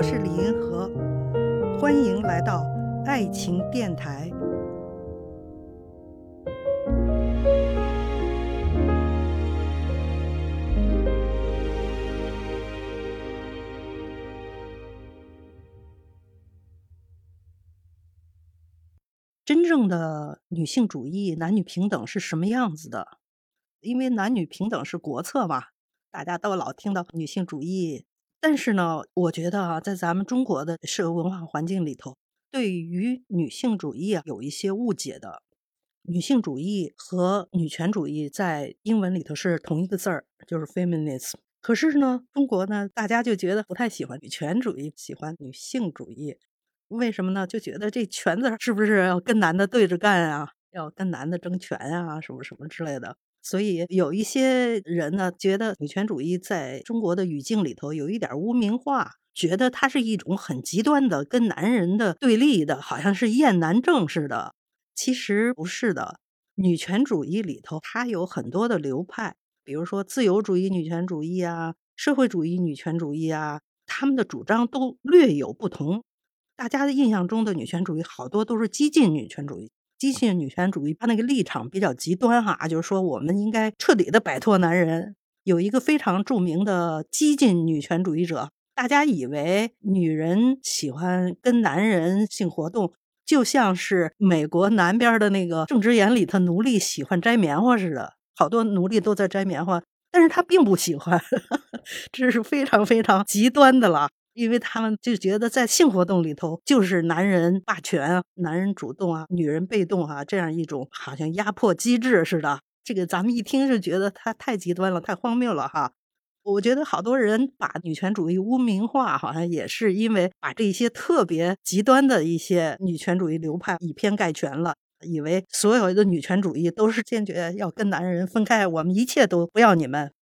我是李银河，欢迎来到爱情电台。真正的女性主义、男女平等是什么样子的？因为男女平等是国策嘛，大家都老听到女性主义。但是呢，我觉得啊，在咱们中国的社会文化环境里头，对于女性主义啊有一些误解的。女性主义和女权主义在英文里头是同一个字儿，就是 feminism。可是呢，中国呢，大家就觉得不太喜欢女权主义，喜欢女性主义。为什么呢？就觉得这“权”字是不是要跟男的对着干啊？要跟男的争权啊？什么什么之类的？所以有一些人呢，觉得女权主义在中国的语境里头有一点污名化，觉得它是一种很极端的跟男人的对立的，好像是厌男症似的。其实不是的，女权主义里头它有很多的流派，比如说自由主义女权主义啊，社会主义女权主义啊，他们的主张都略有不同。大家的印象中的女权主义好多都是激进女权主义。激进女权主义，他那个立场比较极端哈，就是说我们应该彻底的摆脱男人。有一个非常著名的激进女权主义者，大家以为女人喜欢跟男人性活动，就像是美国南边的那个种植园里头奴隶喜欢摘棉花似的，好多奴隶都在摘棉花，但是他并不喜欢，这是非常非常极端的了。因为他们就觉得在性活动里头就是男人霸权啊，男人主动啊，女人被动啊，这样一种好像压迫机制似的。这个咱们一听就觉得他太极端了，太荒谬了哈。我觉得好多人把女权主义污名化，好像也是因为把这些特别极端的一些女权主义流派以偏概全了，以为所有的女权主义都是坚决要跟男人分开，我们一切都不要你们。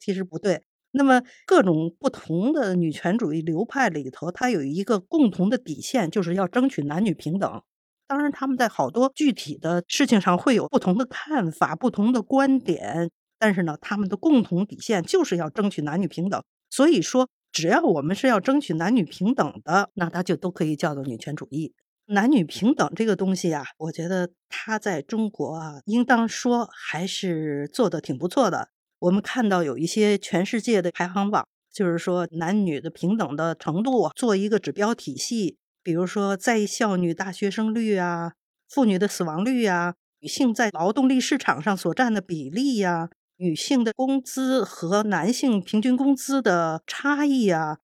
其实不对。那么，各种不同的女权主义流派里头，它有一个共同的底线，就是要争取男女平等。当然，他们在好多具体的事情上会有不同的看法、不同的观点，但是呢，他们的共同底线就是要争取男女平等。所以说，只要我们是要争取男女平等的，那它就都可以叫做女权主义。男女平等这个东西啊，我觉得它在中国啊，应当说还是做的挺不错的。我们看到有一些全世界的排行榜，就是说男女的平等的程度做一个指标体系，比如说在校女大学生率啊，妇女的死亡率呀，女性在劳动力市场上所占的比例呀，女性的工资和男性平均工资的差异啊。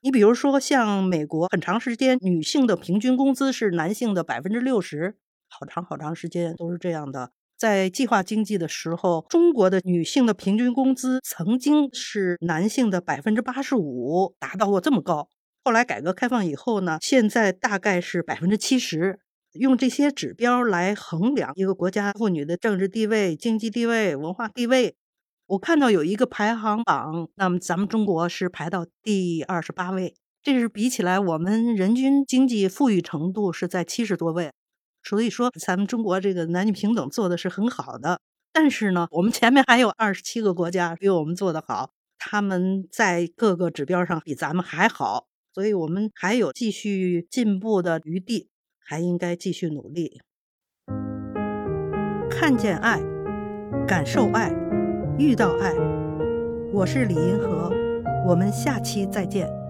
你比如说像美国，很长时间女性的平均工资是男性的百分之六十，好长好长时间都是这样的。在计划经济的时候，中国的女性的平均工资曾经是男性的百分之八十五，达到过这么高。后来改革开放以后呢，现在大概是百分之七十。用这些指标来衡量一个国家妇女的政治地位、经济地位、文化地位，我看到有一个排行榜，那么咱们中国是排到第二十八位，这是比起来我们人均经济富裕程度是在七十多位。所以说，咱们中国这个男女平等做的是很好的，但是呢，我们前面还有二十七个国家比我们做的好，他们在各个指标上比咱们还好，所以我们还有继续进步的余地，还应该继续努力。看见爱，感受爱，遇到爱，我是李银河，我们下期再见。